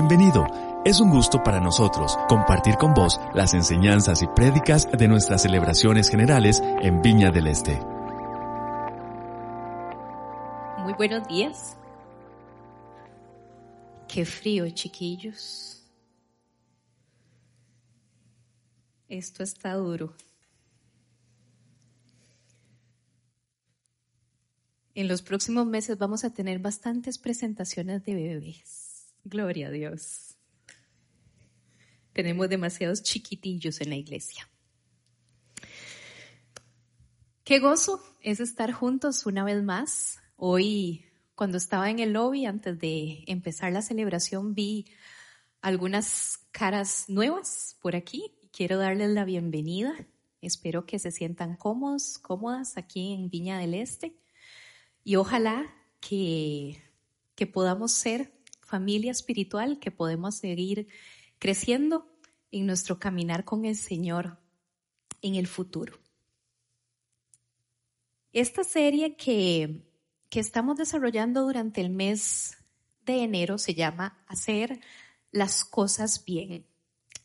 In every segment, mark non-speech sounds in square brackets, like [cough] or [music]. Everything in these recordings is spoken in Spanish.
Bienvenido. Es un gusto para nosotros compartir con vos las enseñanzas y prédicas de nuestras celebraciones generales en Viña del Este. Muy buenos días. Qué frío, chiquillos. Esto está duro. En los próximos meses vamos a tener bastantes presentaciones de bebés. Gloria a Dios. Tenemos demasiados chiquitillos en la iglesia. Qué gozo es estar juntos una vez más. Hoy, cuando estaba en el lobby, antes de empezar la celebración, vi algunas caras nuevas por aquí. Quiero darles la bienvenida. Espero que se sientan cómodos, cómodas aquí en Viña del Este. Y ojalá que, que podamos ser familia espiritual, que podemos seguir creciendo en nuestro caminar con el Señor en el futuro. Esta serie que, que estamos desarrollando durante el mes de enero se llama Hacer las cosas bien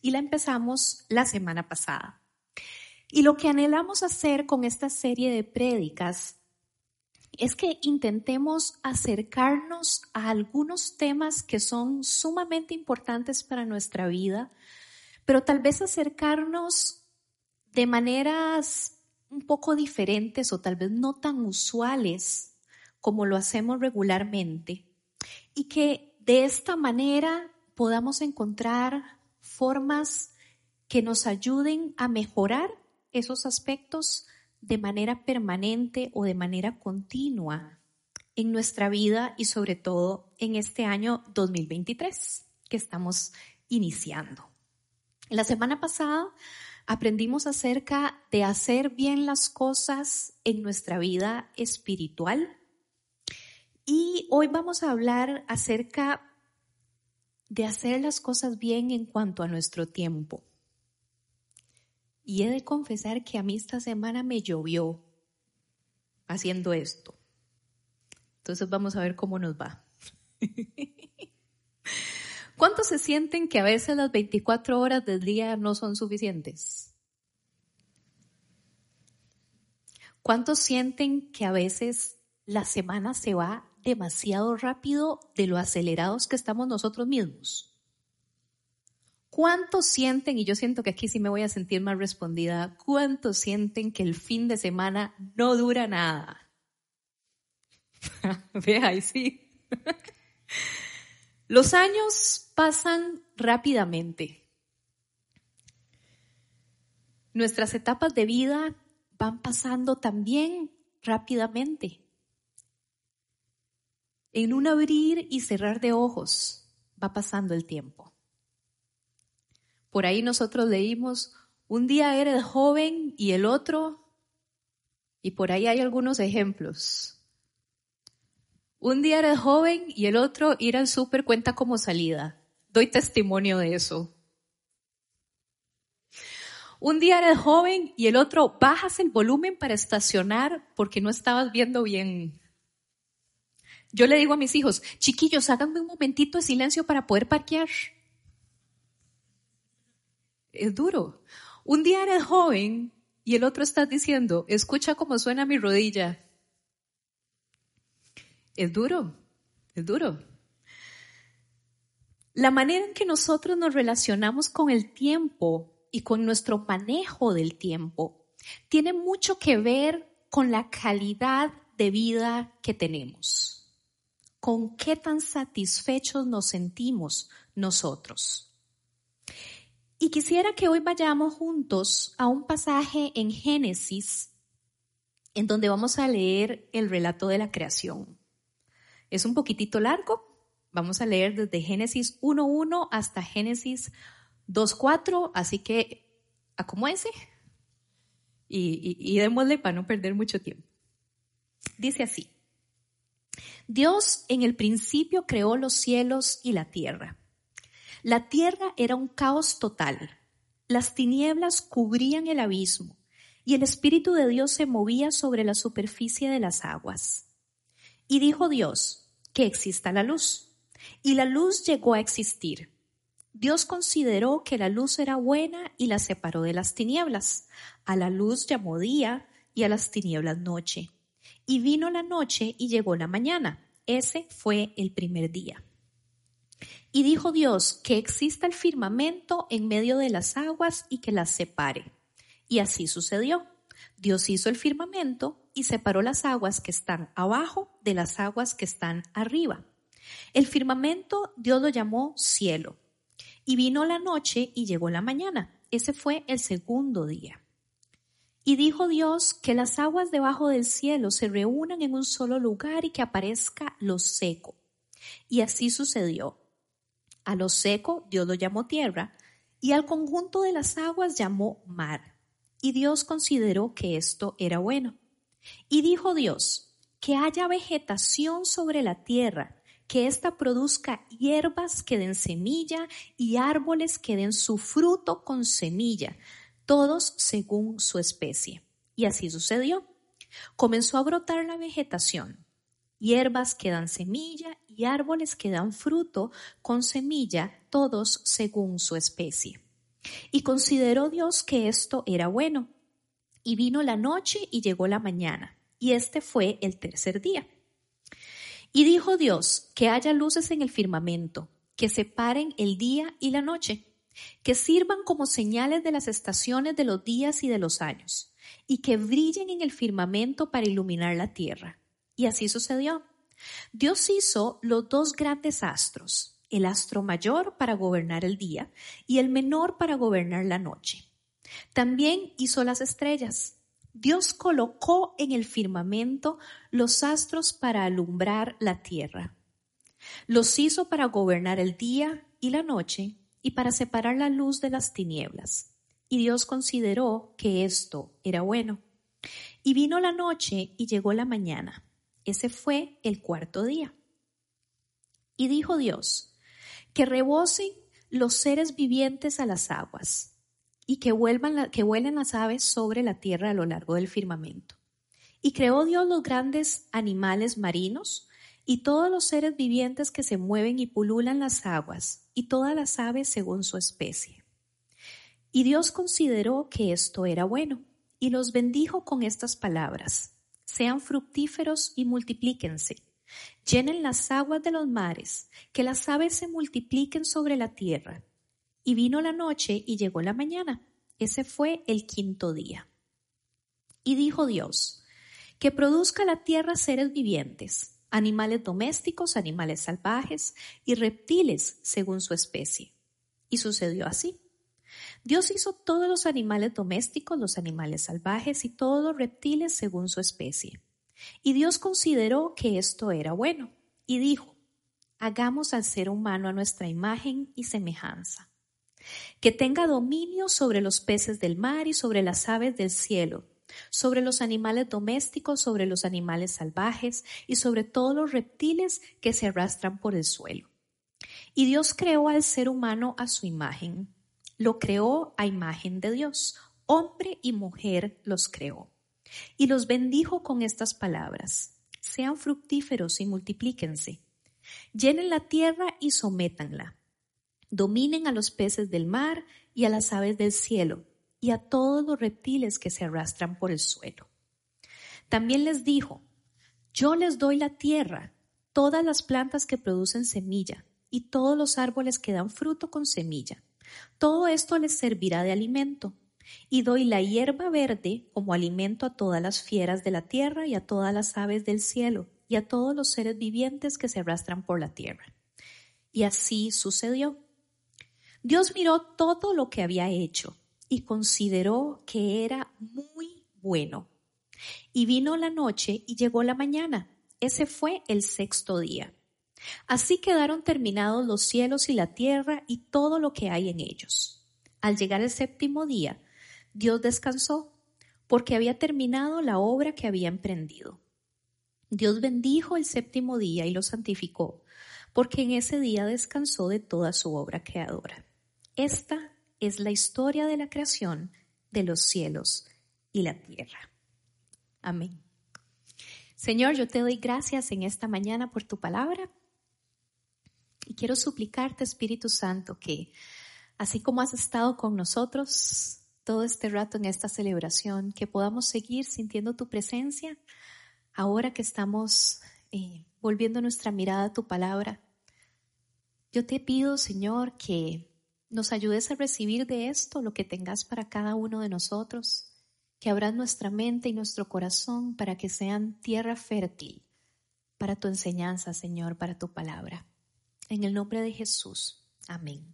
y la empezamos la semana pasada. Y lo que anhelamos hacer con esta serie de prédicas es que intentemos acercarnos a algunos temas que son sumamente importantes para nuestra vida, pero tal vez acercarnos de maneras un poco diferentes o tal vez no tan usuales como lo hacemos regularmente. Y que de esta manera podamos encontrar formas que nos ayuden a mejorar esos aspectos de manera permanente o de manera continua en nuestra vida y sobre todo en este año 2023 que estamos iniciando. La semana pasada aprendimos acerca de hacer bien las cosas en nuestra vida espiritual y hoy vamos a hablar acerca de hacer las cosas bien en cuanto a nuestro tiempo. Y he de confesar que a mí esta semana me llovió haciendo esto. Entonces vamos a ver cómo nos va. [laughs] ¿Cuántos se sienten que a veces las 24 horas del día no son suficientes? ¿Cuántos sienten que a veces la semana se va demasiado rápido de lo acelerados que estamos nosotros mismos? ¿Cuántos sienten, y yo siento que aquí sí me voy a sentir más respondida, cuántos sienten que el fin de semana no dura nada? [laughs] Ve ahí sí. [laughs] Los años pasan rápidamente. Nuestras etapas de vida van pasando también rápidamente. En un abrir y cerrar de ojos va pasando el tiempo. Por ahí nosotros leímos, un día eres joven y el otro, y por ahí hay algunos ejemplos. Un día eres joven y el otro ir al súper cuenta como salida. Doy testimonio de eso. Un día eres joven y el otro bajas el volumen para estacionar porque no estabas viendo bien. Yo le digo a mis hijos, chiquillos, háganme un momentito de silencio para poder parquear es duro. Un día eres joven y el otro está diciendo, escucha cómo suena mi rodilla. Es duro, es duro. La manera en que nosotros nos relacionamos con el tiempo y con nuestro manejo del tiempo tiene mucho que ver con la calidad de vida que tenemos, con qué tan satisfechos nos sentimos nosotros. Y quisiera que hoy vayamos juntos a un pasaje en Génesis, en donde vamos a leer el relato de la creación. Es un poquitito largo, vamos a leer desde Génesis 1.1 hasta Génesis 2.4, así que acomódense y, y, y démosle para no perder mucho tiempo. Dice así, Dios en el principio creó los cielos y la tierra. La tierra era un caos total. Las tinieblas cubrían el abismo y el Espíritu de Dios se movía sobre la superficie de las aguas. Y dijo Dios, que exista la luz. y la luz llegó a existir. Dios consideró que la luz era buena y la separó de las tinieblas. A la luz llamó día y a las tinieblas noche. Y vino la noche y llegó la mañana. Ese fue el primer día. Y dijo Dios que exista el firmamento en medio de las aguas y que las separe. Y así sucedió. Dios hizo el firmamento y separó las aguas que están abajo de las aguas que están arriba. El firmamento Dios lo llamó cielo. Y vino la noche y llegó la mañana. Ese fue el segundo día. Y dijo Dios que las aguas debajo del cielo se reúnan en un solo lugar y que aparezca lo seco. Y así sucedió. A lo seco Dios lo llamó tierra y al conjunto de las aguas llamó mar. Y Dios consideró que esto era bueno. Y dijo Dios, que haya vegetación sobre la tierra, que ésta produzca hierbas que den semilla y árboles que den su fruto con semilla, todos según su especie. Y así sucedió. Comenzó a brotar la vegetación, hierbas que dan semilla y árboles que dan fruto con semilla, todos según su especie. Y consideró Dios que esto era bueno. Y vino la noche y llegó la mañana, y este fue el tercer día. Y dijo Dios que haya luces en el firmamento, que separen el día y la noche, que sirvan como señales de las estaciones de los días y de los años, y que brillen en el firmamento para iluminar la tierra. Y así sucedió. Dios hizo los dos grandes astros, el astro mayor para gobernar el día y el menor para gobernar la noche. También hizo las estrellas. Dios colocó en el firmamento los astros para alumbrar la tierra. Los hizo para gobernar el día y la noche y para separar la luz de las tinieblas. Y Dios consideró que esto era bueno. Y vino la noche y llegó la mañana. Ese fue el cuarto día. Y dijo Dios, que rebosen los seres vivientes a las aguas y que, vuelvan que vuelen las aves sobre la tierra a lo largo del firmamento. Y creó Dios los grandes animales marinos y todos los seres vivientes que se mueven y pululan las aguas y todas las aves según su especie. Y Dios consideró que esto era bueno y los bendijo con estas palabras sean fructíferos y multiplíquense. Llenen las aguas de los mares, que las aves se multipliquen sobre la tierra. Y vino la noche y llegó la mañana. Ese fue el quinto día. Y dijo Dios, que produzca la tierra seres vivientes, animales domésticos, animales salvajes y reptiles según su especie. Y sucedió así. Dios hizo todos los animales domésticos, los animales salvajes y todos los reptiles según su especie. Y Dios consideró que esto era bueno y dijo, hagamos al ser humano a nuestra imagen y semejanza, que tenga dominio sobre los peces del mar y sobre las aves del cielo, sobre los animales domésticos, sobre los animales salvajes y sobre todos los reptiles que se arrastran por el suelo. Y Dios creó al ser humano a su imagen lo creó a imagen de Dios. Hombre y mujer los creó. Y los bendijo con estas palabras. Sean fructíferos y multiplíquense. Llenen la tierra y sométanla. Dominen a los peces del mar y a las aves del cielo y a todos los reptiles que se arrastran por el suelo. También les dijo, yo les doy la tierra, todas las plantas que producen semilla y todos los árboles que dan fruto con semilla todo esto les servirá de alimento. Y doy la hierba verde como alimento a todas las fieras de la tierra y a todas las aves del cielo y a todos los seres vivientes que se arrastran por la tierra. Y así sucedió. Dios miró todo lo que había hecho y consideró que era muy bueno. Y vino la noche y llegó la mañana. Ese fue el sexto día. Así quedaron terminados los cielos y la tierra y todo lo que hay en ellos. Al llegar el séptimo día, Dios descansó porque había terminado la obra que había emprendido. Dios bendijo el séptimo día y lo santificó, porque en ese día descansó de toda su obra creadora. Esta es la historia de la creación de los cielos y la tierra. Amén. Señor, yo te doy gracias en esta mañana por tu palabra. Y quiero suplicarte, Espíritu Santo, que así como has estado con nosotros todo este rato en esta celebración, que podamos seguir sintiendo tu presencia ahora que estamos eh, volviendo nuestra mirada a tu palabra. Yo te pido, Señor, que nos ayudes a recibir de esto lo que tengas para cada uno de nosotros, que abras nuestra mente y nuestro corazón para que sean tierra fértil para tu enseñanza, Señor, para tu palabra. En el nombre de Jesús. Amén.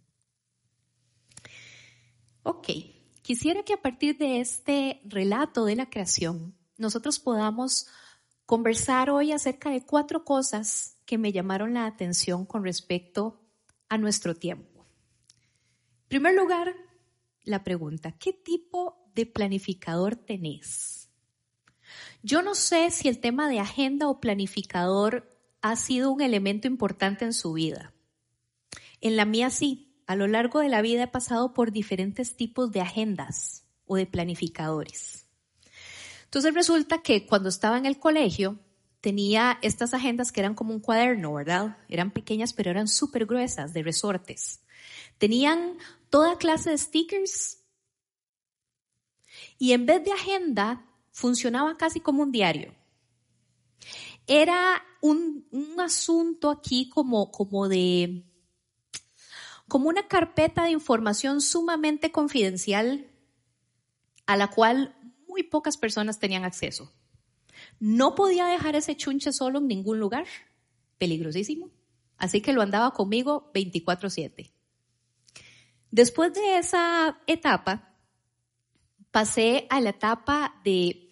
Ok, quisiera que a partir de este relato de la creación, nosotros podamos conversar hoy acerca de cuatro cosas que me llamaron la atención con respecto a nuestro tiempo. En primer lugar, la pregunta, ¿qué tipo de planificador tenés? Yo no sé si el tema de agenda o planificador ha sido un elemento importante en su vida. En la mía sí. A lo largo de la vida he pasado por diferentes tipos de agendas o de planificadores. Entonces resulta que cuando estaba en el colegio tenía estas agendas que eran como un cuaderno, ¿verdad? Eran pequeñas pero eran súper gruesas, de resortes. Tenían toda clase de stickers y en vez de agenda funcionaba casi como un diario. Era un, un asunto aquí como, como de como una carpeta de información sumamente confidencial a la cual muy pocas personas tenían acceso. No podía dejar ese chunche solo en ningún lugar, peligrosísimo, así que lo andaba conmigo 24/7. Después de esa etapa, pasé a la etapa de,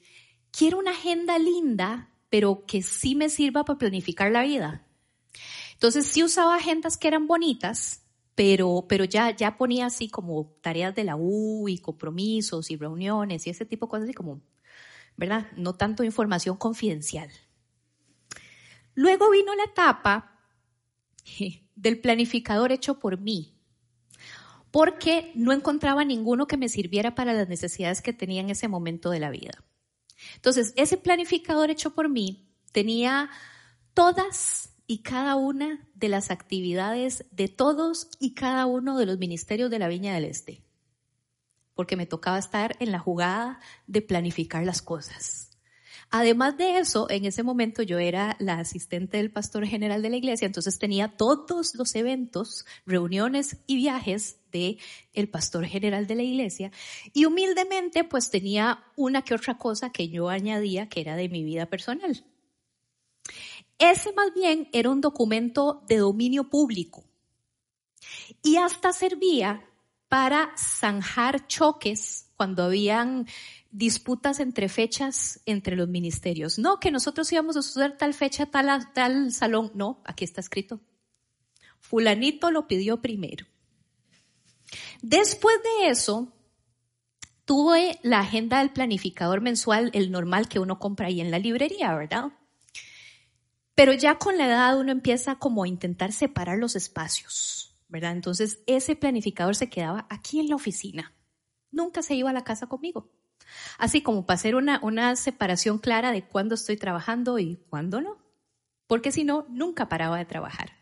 quiero una agenda linda, pero que sí me sirva para planificar la vida. Entonces sí usaba agendas que eran bonitas, pero, pero ya, ya ponía así como tareas de la U y compromisos y reuniones y ese tipo de cosas así como, ¿verdad? No tanto información confidencial. Luego vino la etapa [laughs] del planificador hecho por mí, porque no encontraba ninguno que me sirviera para las necesidades que tenía en ese momento de la vida. Entonces, ese planificador hecho por mí tenía todas y cada una de las actividades de todos y cada uno de los ministerios de la Viña del Este, porque me tocaba estar en la jugada de planificar las cosas. Además de eso, en ese momento yo era la asistente del pastor general de la iglesia, entonces tenía todos los eventos, reuniones y viajes de el pastor general de la iglesia y humildemente pues tenía una que otra cosa que yo añadía que era de mi vida personal. Ese más bien era un documento de dominio público y hasta servía para zanjar choques cuando habían disputas entre fechas entre los ministerios. No, que nosotros íbamos a usar tal fecha, tal, tal salón. No, aquí está escrito. Fulanito lo pidió primero. Después de eso, tuve la agenda del planificador mensual, el normal que uno compra ahí en la librería, ¿verdad? Pero ya con la edad uno empieza como a intentar separar los espacios, ¿verdad? Entonces ese planificador se quedaba aquí en la oficina. Nunca se iba a la casa conmigo. Así como para hacer una, una separación clara de cuándo estoy trabajando y cuándo no. Porque si no, nunca paraba de trabajar.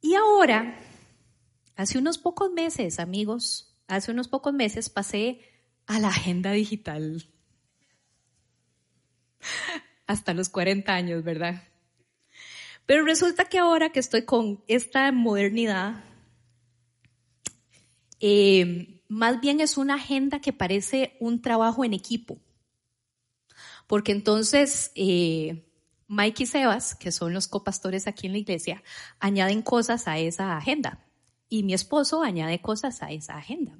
Y ahora, hace unos pocos meses, amigos, hace unos pocos meses pasé a la agenda digital [laughs] hasta los 40 años, ¿verdad? Pero resulta que ahora que estoy con esta modernidad, eh, más bien es una agenda que parece un trabajo en equipo. Porque entonces eh, Mike y Sebas, que son los copastores aquí en la iglesia, añaden cosas a esa agenda. Y mi esposo añade cosas a esa agenda.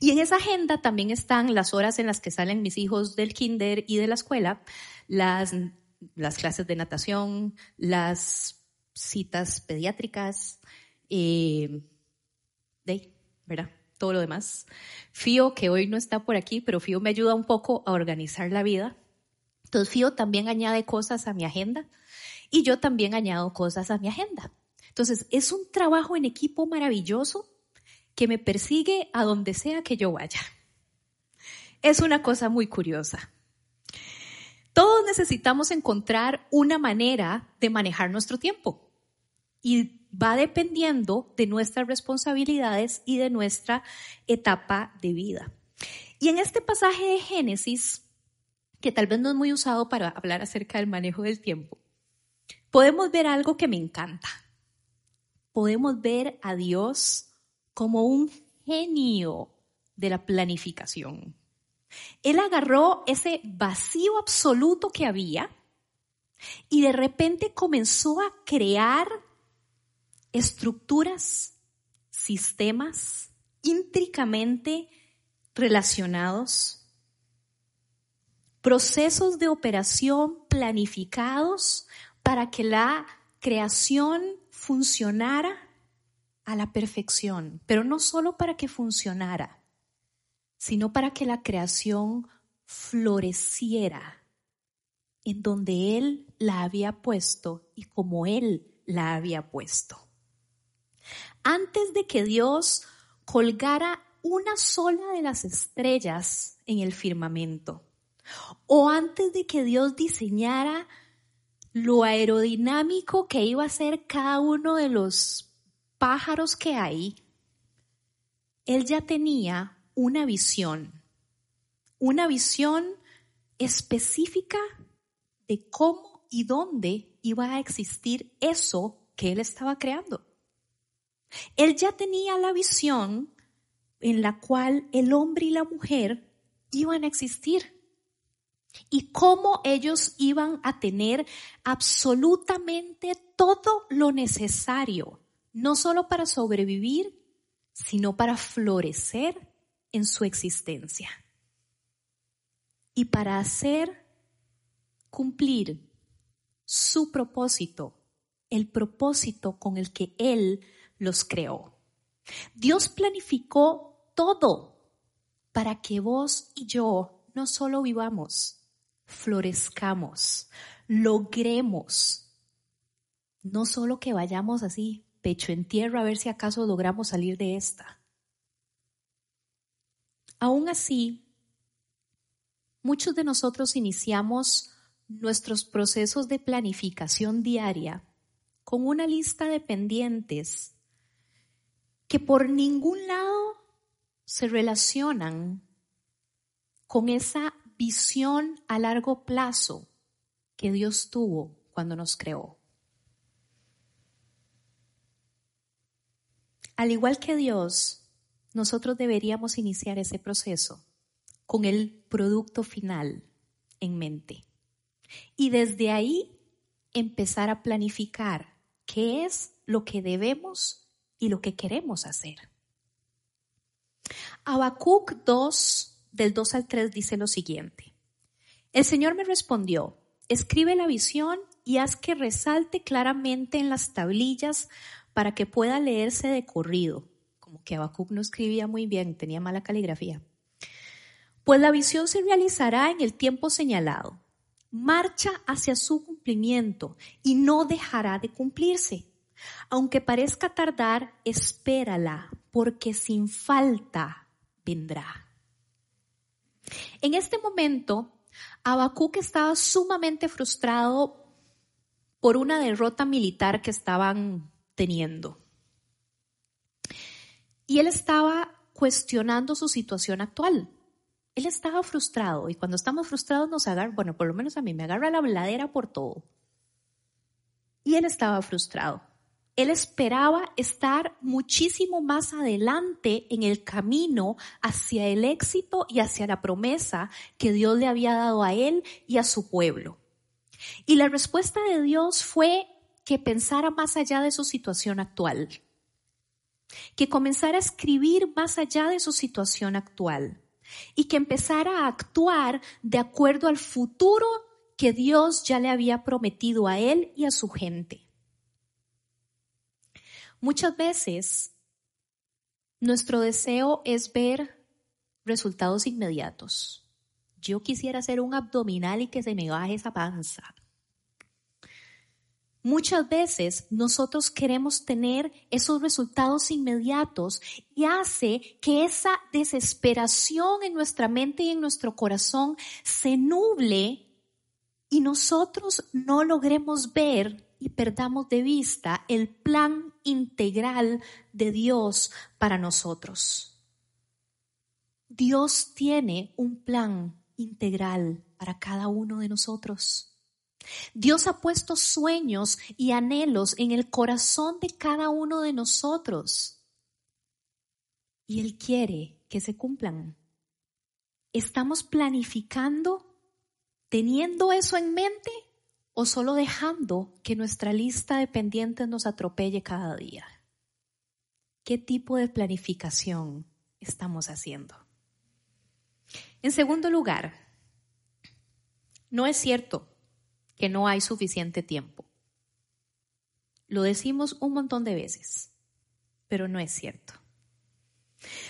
Y en esa agenda también están las horas en las que salen mis hijos del kinder y de la escuela, las, las clases de natación, las citas pediátricas, eh, de, ¿verdad? Todo lo demás. Fío, que hoy no está por aquí, pero Fío me ayuda un poco a organizar la vida. Entonces Fío también añade cosas a mi agenda y yo también añado cosas a mi agenda. Entonces es un trabajo en equipo maravilloso que me persigue a donde sea que yo vaya. Es una cosa muy curiosa. Todos necesitamos encontrar una manera de manejar nuestro tiempo. Y va dependiendo de nuestras responsabilidades y de nuestra etapa de vida. Y en este pasaje de Génesis, que tal vez no es muy usado para hablar acerca del manejo del tiempo, podemos ver algo que me encanta. Podemos ver a Dios como un genio de la planificación. Él agarró ese vacío absoluto que había y de repente comenzó a crear estructuras, sistemas íntricamente relacionados, procesos de operación planificados para que la creación funcionara a la perfección, pero no solo para que funcionara, sino para que la creación floreciera en donde Él la había puesto y como Él la había puesto. Antes de que Dios colgara una sola de las estrellas en el firmamento, o antes de que Dios diseñara lo aerodinámico que iba a ser cada uno de los pájaros que hay, Él ya tenía una visión, una visión específica de cómo y dónde iba a existir eso que él estaba creando. Él ya tenía la visión en la cual el hombre y la mujer iban a existir y cómo ellos iban a tener absolutamente todo lo necesario, no solo para sobrevivir, sino para florecer en su existencia. Y para hacer cumplir su propósito, el propósito con el que Él los creó. Dios planificó todo para que vos y yo no solo vivamos, florezcamos, logremos, no solo que vayamos así, pecho en tierra, a ver si acaso logramos salir de esta. Aún así, muchos de nosotros iniciamos nuestros procesos de planificación diaria con una lista de pendientes que por ningún lado se relacionan con esa visión a largo plazo que Dios tuvo cuando nos creó. Al igual que Dios, nosotros deberíamos iniciar ese proceso con el producto final en mente. Y desde ahí empezar a planificar qué es lo que debemos y lo que queremos hacer. Habacuc 2, del 2 al 3 dice lo siguiente. El Señor me respondió, escribe la visión y haz que resalte claramente en las tablillas para que pueda leerse de corrido. Como que Habacuc no escribía muy bien, tenía mala caligrafía. Pues la visión se realizará en el tiempo señalado marcha hacia su cumplimiento y no dejará de cumplirse. Aunque parezca tardar, espérala, porque sin falta vendrá. En este momento, Habacuc estaba sumamente frustrado por una derrota militar que estaban teniendo. Y él estaba cuestionando su situación actual él estaba frustrado y cuando estamos frustrados nos agarra, bueno, por lo menos a mí me agarra la bladera por todo. Y él estaba frustrado. Él esperaba estar muchísimo más adelante en el camino hacia el éxito y hacia la promesa que Dios le había dado a él y a su pueblo. Y la respuesta de Dios fue que pensara más allá de su situación actual, que comenzara a escribir más allá de su situación actual y que empezara a actuar de acuerdo al futuro que Dios ya le había prometido a él y a su gente. Muchas veces nuestro deseo es ver resultados inmediatos. Yo quisiera hacer un abdominal y que se me baje esa panza. Muchas veces nosotros queremos tener esos resultados inmediatos y hace que esa desesperación en nuestra mente y en nuestro corazón se nuble y nosotros no logremos ver y perdamos de vista el plan integral de Dios para nosotros. Dios tiene un plan integral para cada uno de nosotros. Dios ha puesto sueños y anhelos en el corazón de cada uno de nosotros. Y Él quiere que se cumplan. ¿Estamos planificando teniendo eso en mente o solo dejando que nuestra lista de pendientes nos atropelle cada día? ¿Qué tipo de planificación estamos haciendo? En segundo lugar, no es cierto que no hay suficiente tiempo. Lo decimos un montón de veces, pero no es cierto.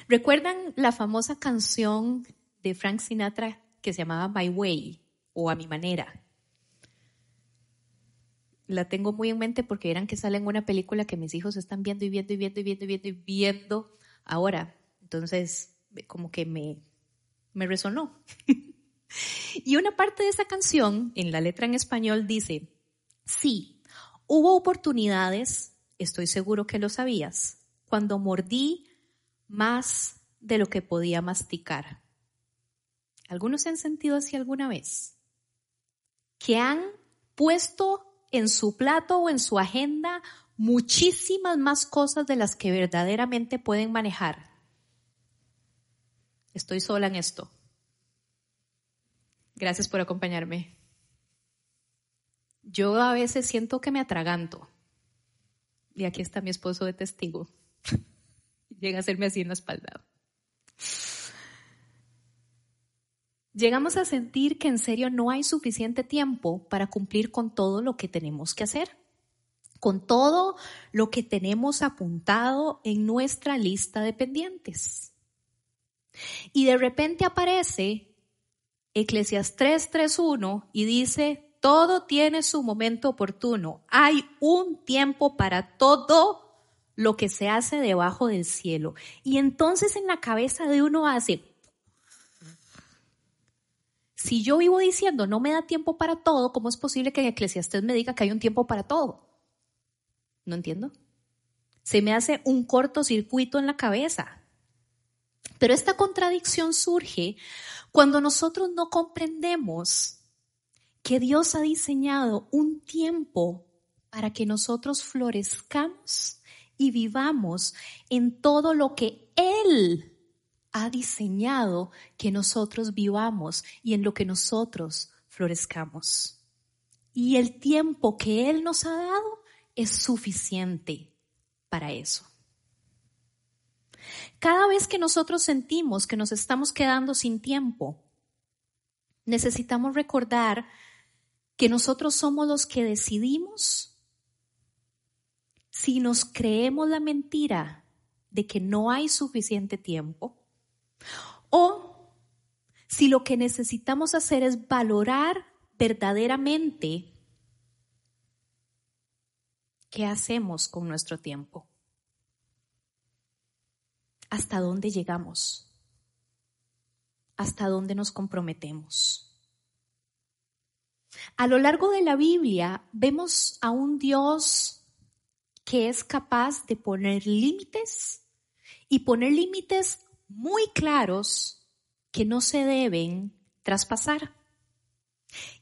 ¿Recuerdan la famosa canción de Frank Sinatra que se llamaba My Way o A mi manera? La tengo muy en mente porque eran que sale en una película que mis hijos están viendo y viendo y viendo y viendo y viendo y viendo ahora. Entonces, como que me, me resonó. [laughs] Y una parte de esa canción, en la letra en español, dice, sí, hubo oportunidades, estoy seguro que lo sabías, cuando mordí más de lo que podía masticar. ¿Algunos se han sentido así alguna vez? Que han puesto en su plato o en su agenda muchísimas más cosas de las que verdaderamente pueden manejar. Estoy sola en esto. Gracias por acompañarme. Yo a veces siento que me atraganto. Y aquí está mi esposo de testigo. [laughs] Llega a hacerme así en la espalda. Llegamos a sentir que en serio no hay suficiente tiempo para cumplir con todo lo que tenemos que hacer, con todo lo que tenemos apuntado en nuestra lista de pendientes. Y de repente aparece Eclesiastes 3.1 y dice, todo tiene su momento oportuno. Hay un tiempo para todo lo que se hace debajo del cielo. Y entonces en la cabeza de uno hace, si yo vivo diciendo no me da tiempo para todo, ¿cómo es posible que en Eclesiastes me diga que hay un tiempo para todo? No entiendo. Se me hace un cortocircuito en la cabeza. Pero esta contradicción surge cuando nosotros no comprendemos que Dios ha diseñado un tiempo para que nosotros florezcamos y vivamos en todo lo que Él ha diseñado que nosotros vivamos y en lo que nosotros florezcamos. Y el tiempo que Él nos ha dado es suficiente para eso. Cada vez que nosotros sentimos que nos estamos quedando sin tiempo, necesitamos recordar que nosotros somos los que decidimos si nos creemos la mentira de que no hay suficiente tiempo o si lo que necesitamos hacer es valorar verdaderamente qué hacemos con nuestro tiempo hasta dónde llegamos, hasta dónde nos comprometemos. A lo largo de la Biblia vemos a un Dios que es capaz de poner límites y poner límites muy claros que no se deben traspasar.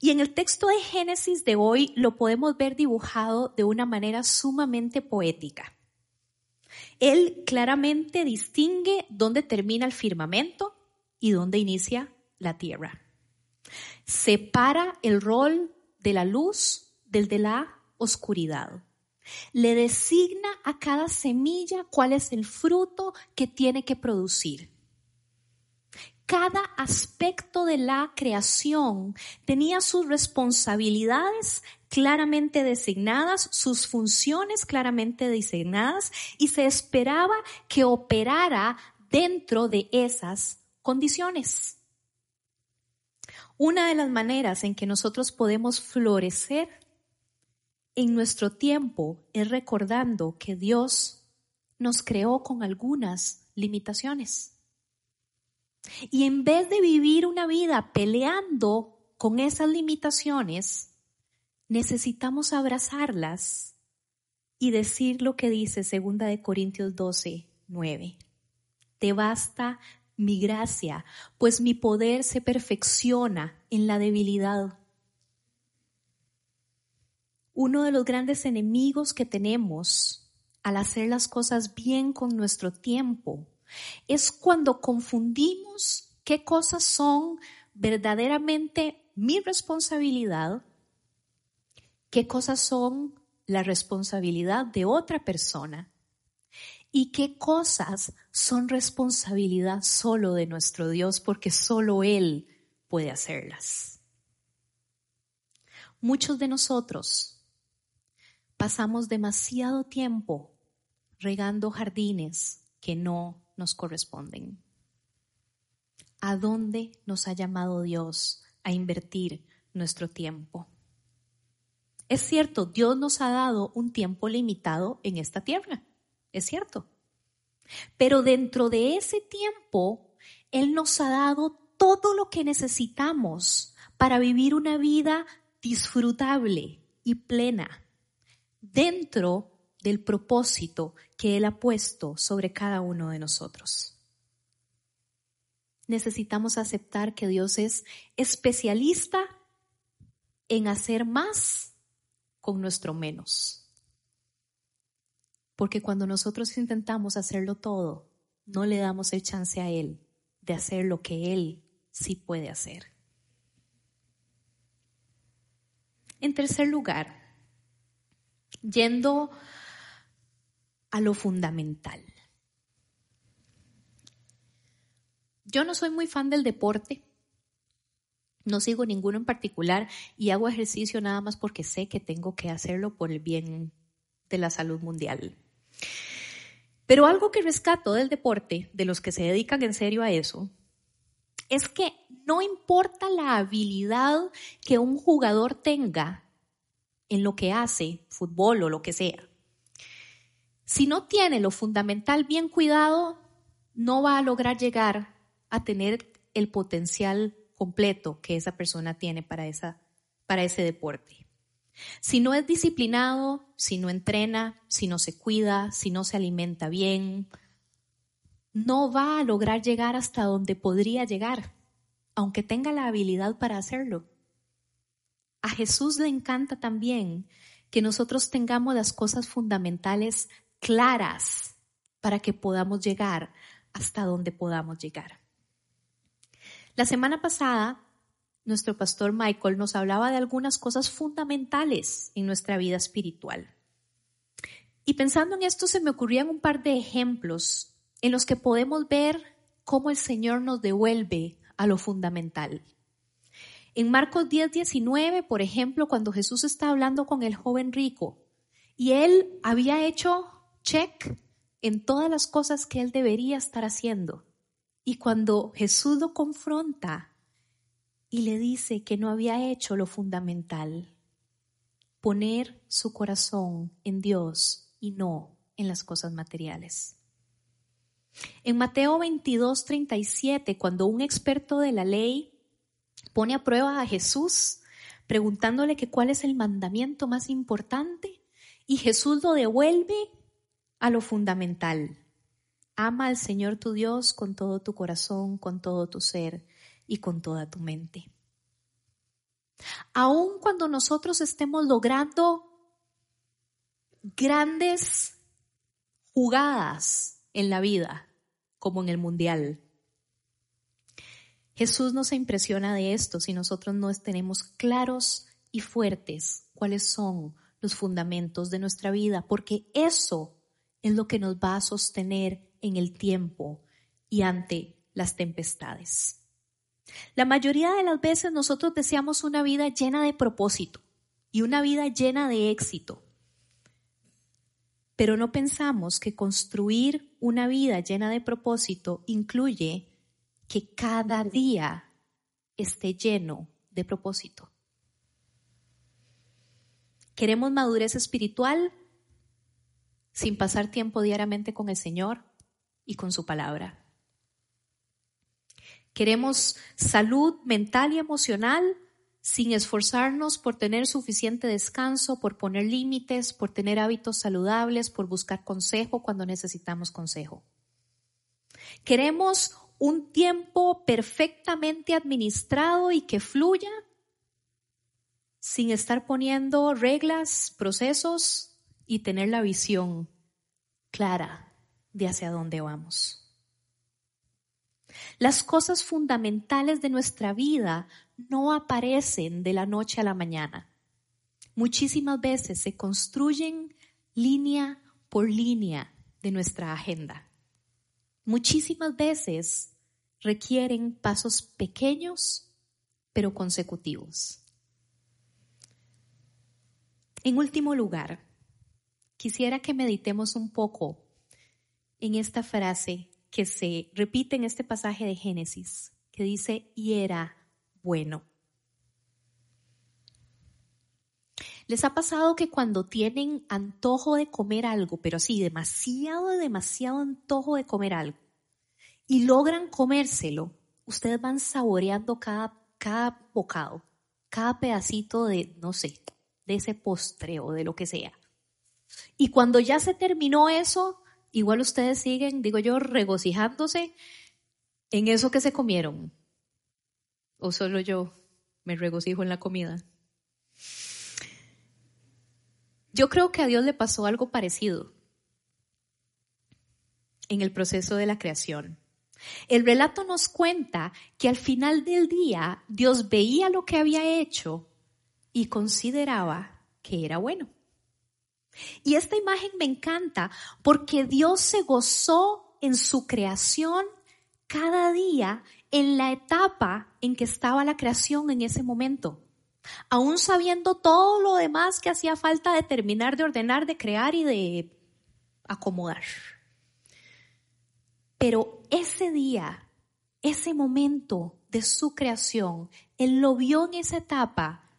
Y en el texto de Génesis de hoy lo podemos ver dibujado de una manera sumamente poética. Él claramente distingue dónde termina el firmamento y dónde inicia la tierra. Separa el rol de la luz del de la oscuridad. Le designa a cada semilla cuál es el fruto que tiene que producir cada aspecto de la creación tenía sus responsabilidades claramente designadas, sus funciones claramente designadas y se esperaba que operara dentro de esas condiciones. Una de las maneras en que nosotros podemos florecer en nuestro tiempo es recordando que Dios nos creó con algunas limitaciones. Y en vez de vivir una vida peleando con esas limitaciones, necesitamos abrazarlas y decir lo que dice segunda de Corintios 12, 9. Te basta mi gracia, pues mi poder se perfecciona en la debilidad. Uno de los grandes enemigos que tenemos al hacer las cosas bien con nuestro tiempo es cuando confundimos qué cosas son verdaderamente mi responsabilidad, qué cosas son la responsabilidad de otra persona y qué cosas son responsabilidad solo de nuestro Dios porque solo Él puede hacerlas. Muchos de nosotros pasamos demasiado tiempo regando jardines que no nos corresponden. ¿A dónde nos ha llamado Dios a invertir nuestro tiempo? Es cierto, Dios nos ha dado un tiempo limitado en esta tierra, es cierto. Pero dentro de ese tiempo, Él nos ha dado todo lo que necesitamos para vivir una vida disfrutable y plena dentro del propósito que Él ha puesto sobre cada uno de nosotros. Necesitamos aceptar que Dios es especialista en hacer más con nuestro menos. Porque cuando nosotros intentamos hacerlo todo, no le damos el chance a Él de hacer lo que Él sí puede hacer. En tercer lugar, yendo a lo fundamental. Yo no soy muy fan del deporte, no sigo ninguno en particular y hago ejercicio nada más porque sé que tengo que hacerlo por el bien de la salud mundial. Pero algo que rescato del deporte, de los que se dedican en serio a eso, es que no importa la habilidad que un jugador tenga en lo que hace, fútbol o lo que sea. Si no tiene lo fundamental bien cuidado, no va a lograr llegar a tener el potencial completo que esa persona tiene para, esa, para ese deporte. Si no es disciplinado, si no entrena, si no se cuida, si no se alimenta bien, no va a lograr llegar hasta donde podría llegar, aunque tenga la habilidad para hacerlo. A Jesús le encanta también que nosotros tengamos las cosas fundamentales claras para que podamos llegar hasta donde podamos llegar. La semana pasada, nuestro pastor Michael nos hablaba de algunas cosas fundamentales en nuestra vida espiritual. Y pensando en esto se me ocurrían un par de ejemplos en los que podemos ver cómo el Señor nos devuelve a lo fundamental. En Marcos 10, 19, por ejemplo, cuando Jesús está hablando con el joven rico y él había hecho check en todas las cosas que él debería estar haciendo. Y cuando Jesús lo confronta y le dice que no había hecho lo fundamental, poner su corazón en Dios y no en las cosas materiales. En Mateo 22, 37, cuando un experto de la ley pone a prueba a Jesús preguntándole que cuál es el mandamiento más importante y Jesús lo devuelve a lo fundamental. Ama al Señor tu Dios con todo tu corazón, con todo tu ser y con toda tu mente. Aun cuando nosotros estemos logrando grandes jugadas en la vida, como en el mundial, Jesús no se impresiona de esto si nosotros no tenemos claros y fuertes cuáles son los fundamentos de nuestra vida, porque eso es lo que nos va a sostener en el tiempo y ante las tempestades. La mayoría de las veces nosotros deseamos una vida llena de propósito y una vida llena de éxito, pero no pensamos que construir una vida llena de propósito incluye que cada día esté lleno de propósito. ¿Queremos madurez espiritual sin pasar tiempo diariamente con el Señor y con su palabra? ¿Queremos salud mental y emocional sin esforzarnos por tener suficiente descanso, por poner límites, por tener hábitos saludables, por buscar consejo cuando necesitamos consejo. Queremos un tiempo perfectamente administrado y que fluya sin estar poniendo reglas, procesos y tener la visión clara de hacia dónde vamos. Las cosas fundamentales de nuestra vida no aparecen de la noche a la mañana. Muchísimas veces se construyen línea por línea de nuestra agenda. Muchísimas veces requieren pasos pequeños pero consecutivos. En último lugar, quisiera que meditemos un poco en esta frase que se repite en este pasaje de Génesis, que dice, y era bueno. ¿Les ha pasado que cuando tienen antojo de comer algo, pero sí, demasiado, demasiado antojo de comer algo, y logran comérselo, ustedes van saboreando cada, cada bocado, cada pedacito de, no sé, de ese postre o de lo que sea. Y cuando ya se terminó eso, igual ustedes siguen, digo yo, regocijándose en eso que se comieron. ¿O solo yo me regocijo en la comida? Yo creo que a Dios le pasó algo parecido en el proceso de la creación. El relato nos cuenta que al final del día Dios veía lo que había hecho y consideraba que era bueno. Y esta imagen me encanta porque Dios se gozó en su creación cada día en la etapa en que estaba la creación en ese momento. Aún sabiendo todo lo demás que hacía falta de terminar, de ordenar, de crear y de acomodar. Pero ese día, ese momento de su creación, Él lo vio en esa etapa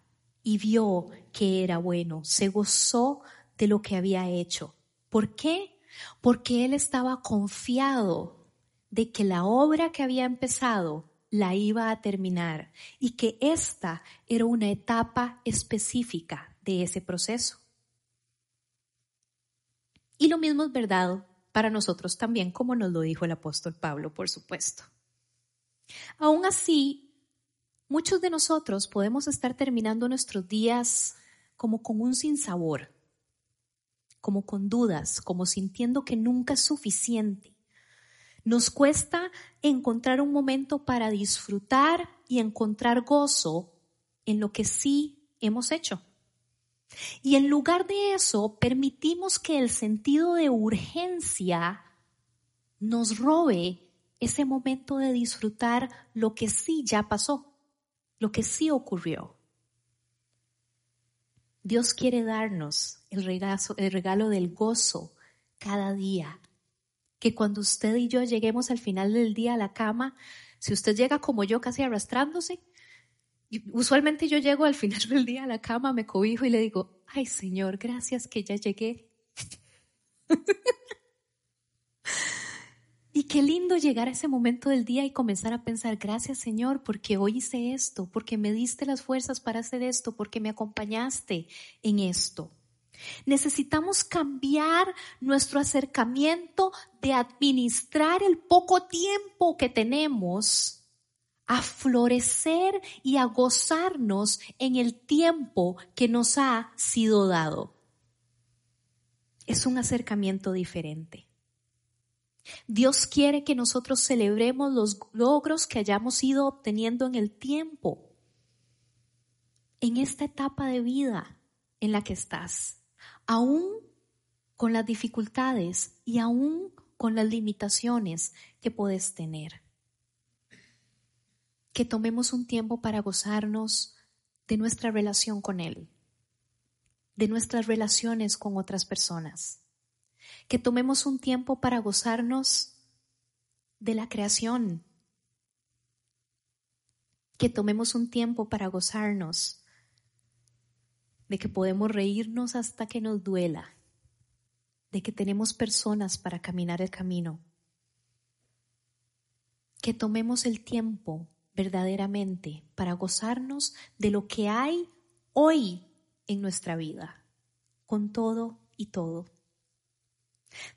y vio que era bueno, se gozó de lo que había hecho. ¿Por qué? Porque él estaba confiado de que la obra que había empezado la iba a terminar y que esta era una etapa específica de ese proceso. Y lo mismo es verdad para nosotros también, como nos lo dijo el apóstol Pablo, por supuesto. Aún así, muchos de nosotros podemos estar terminando nuestros días como con un sinsabor, como con dudas, como sintiendo que nunca es suficiente. Nos cuesta encontrar un momento para disfrutar y encontrar gozo en lo que sí hemos hecho. Y en lugar de eso, permitimos que el sentido de urgencia nos robe ese momento de disfrutar lo que sí ya pasó, lo que sí ocurrió. Dios quiere darnos el regalo, el regalo del gozo cada día. Que cuando usted y yo lleguemos al final del día a la cama, si usted llega como yo casi arrastrándose, usualmente yo llego al final [laughs] del día a la cama, me cobijo y le digo, ay Señor, gracias que ya llegué. [laughs] Y qué lindo llegar a ese momento del día y comenzar a pensar, gracias Señor, porque hoy hice esto, porque me diste las fuerzas para hacer esto, porque me acompañaste en esto. Necesitamos cambiar nuestro acercamiento de administrar el poco tiempo que tenemos a florecer y a gozarnos en el tiempo que nos ha sido dado. Es un acercamiento diferente. Dios quiere que nosotros celebremos los logros que hayamos ido obteniendo en el tiempo, en esta etapa de vida en la que estás, aún con las dificultades y aún con las limitaciones que puedes tener. Que tomemos un tiempo para gozarnos de nuestra relación con Él, de nuestras relaciones con otras personas. Que tomemos un tiempo para gozarnos de la creación, que tomemos un tiempo para gozarnos de que podemos reírnos hasta que nos duela, de que tenemos personas para caminar el camino, que tomemos el tiempo verdaderamente para gozarnos de lo que hay hoy en nuestra vida, con todo y todo.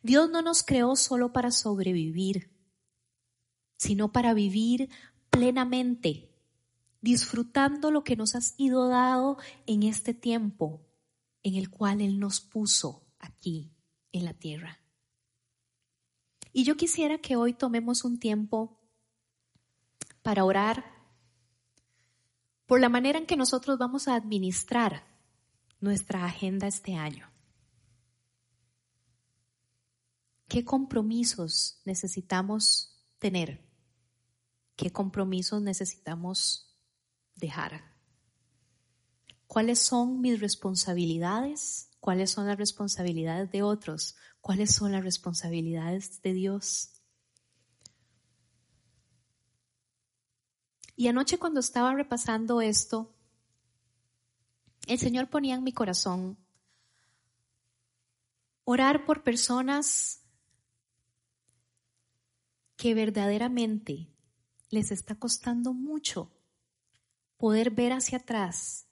Dios no nos creó solo para sobrevivir, sino para vivir plenamente, disfrutando lo que nos ha sido dado en este tiempo en el cual Él nos puso aquí en la tierra. Y yo quisiera que hoy tomemos un tiempo para orar por la manera en que nosotros vamos a administrar nuestra agenda este año. ¿Qué compromisos necesitamos tener? ¿Qué compromisos necesitamos dejar? ¿Cuáles son mis responsabilidades? ¿Cuáles son las responsabilidades de otros? ¿Cuáles son las responsabilidades de Dios? Y anoche cuando estaba repasando esto, el Señor ponía en mi corazón orar por personas que verdaderamente les está costando mucho poder ver hacia atrás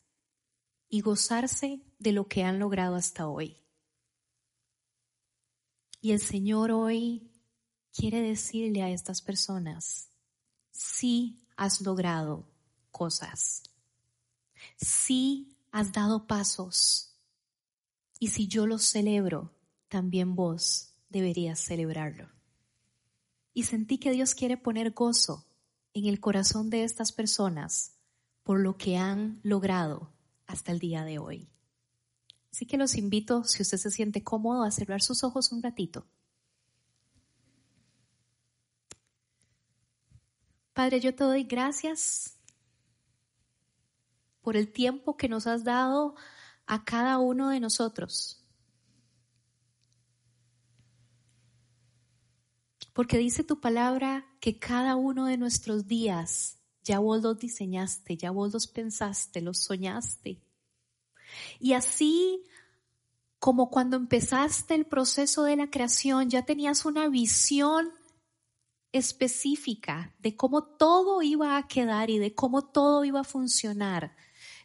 y gozarse de lo que han logrado hasta hoy. Y el Señor hoy quiere decirle a estas personas, sí has logrado cosas, sí has dado pasos, y si yo los celebro, también vos deberías celebrarlo. Y sentí que Dios quiere poner gozo en el corazón de estas personas por lo que han logrado hasta el día de hoy. Así que los invito, si usted se siente cómodo, a cerrar sus ojos un ratito. Padre, yo te doy gracias por el tiempo que nos has dado a cada uno de nosotros. Porque dice tu palabra que cada uno de nuestros días ya vos los diseñaste, ya vos los pensaste, los soñaste. Y así como cuando empezaste el proceso de la creación, ya tenías una visión específica de cómo todo iba a quedar y de cómo todo iba a funcionar.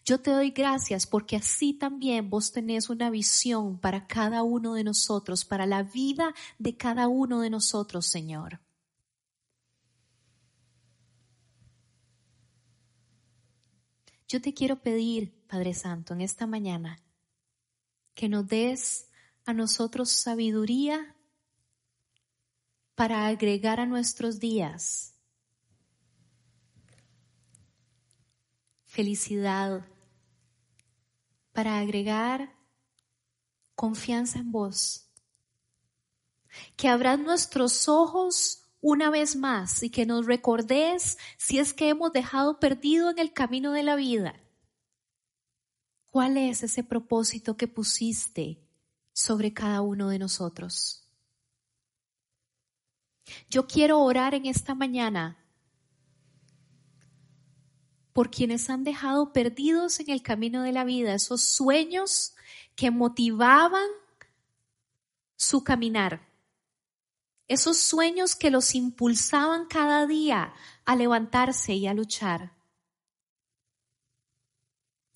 Yo te doy gracias porque así también vos tenés una visión para cada uno de nosotros, para la vida de cada uno de nosotros, Señor. Yo te quiero pedir, Padre Santo, en esta mañana, que nos des a nosotros sabiduría para agregar a nuestros días felicidad, para agregar confianza en vos, que abras nuestros ojos una vez más y que nos recordes si es que hemos dejado perdido en el camino de la vida. ¿Cuál es ese propósito que pusiste sobre cada uno de nosotros? Yo quiero orar en esta mañana por quienes han dejado perdidos en el camino de la vida esos sueños que motivaban su caminar esos sueños que los impulsaban cada día a levantarse y a luchar.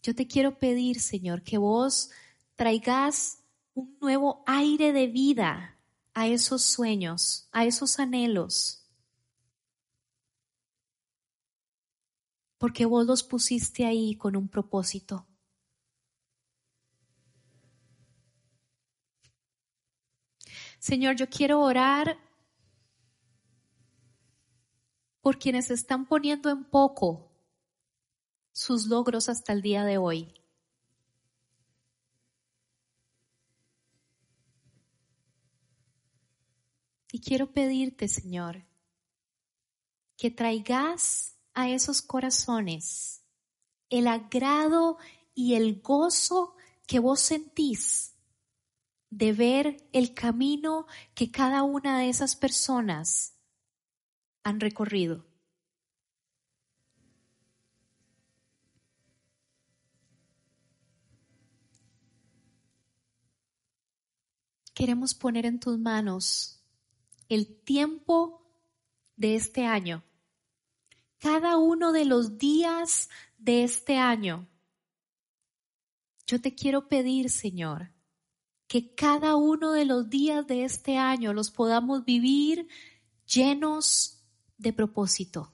Yo te quiero pedir, Señor, que vos traigas un nuevo aire de vida a esos sueños, a esos anhelos. Porque vos los pusiste ahí con un propósito. Señor, yo quiero orar por quienes están poniendo en poco sus logros hasta el día de hoy. Quiero pedirte, Señor, que traigas a esos corazones el agrado y el gozo que vos sentís de ver el camino que cada una de esas personas han recorrido. Queremos poner en tus manos el tiempo de este año cada uno de los días de este año. Yo te quiero pedir, Señor, que cada uno de los días de este año los podamos vivir llenos de propósito.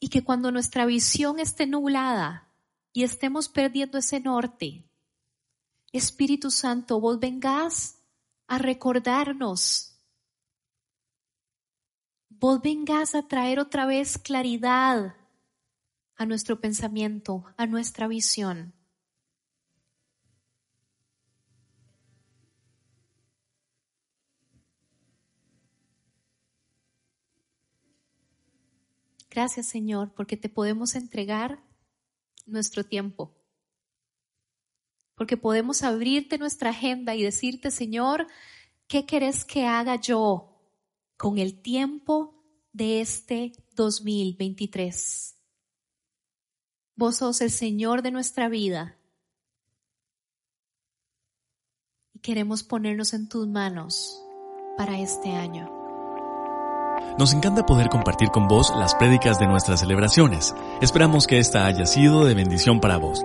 Y que cuando nuestra visión esté nublada y estemos perdiendo ese norte, Espíritu Santo, vos vengas a recordarnos. Vos vengas a traer otra vez claridad a nuestro pensamiento, a nuestra visión. Gracias Señor, porque te podemos entregar nuestro tiempo porque podemos abrirte nuestra agenda y decirte, Señor, ¿qué querés que haga yo con el tiempo de este 2023? Vos sos el Señor de nuestra vida y queremos ponernos en tus manos para este año. Nos encanta poder compartir con vos las prédicas de nuestras celebraciones. Esperamos que esta haya sido de bendición para vos.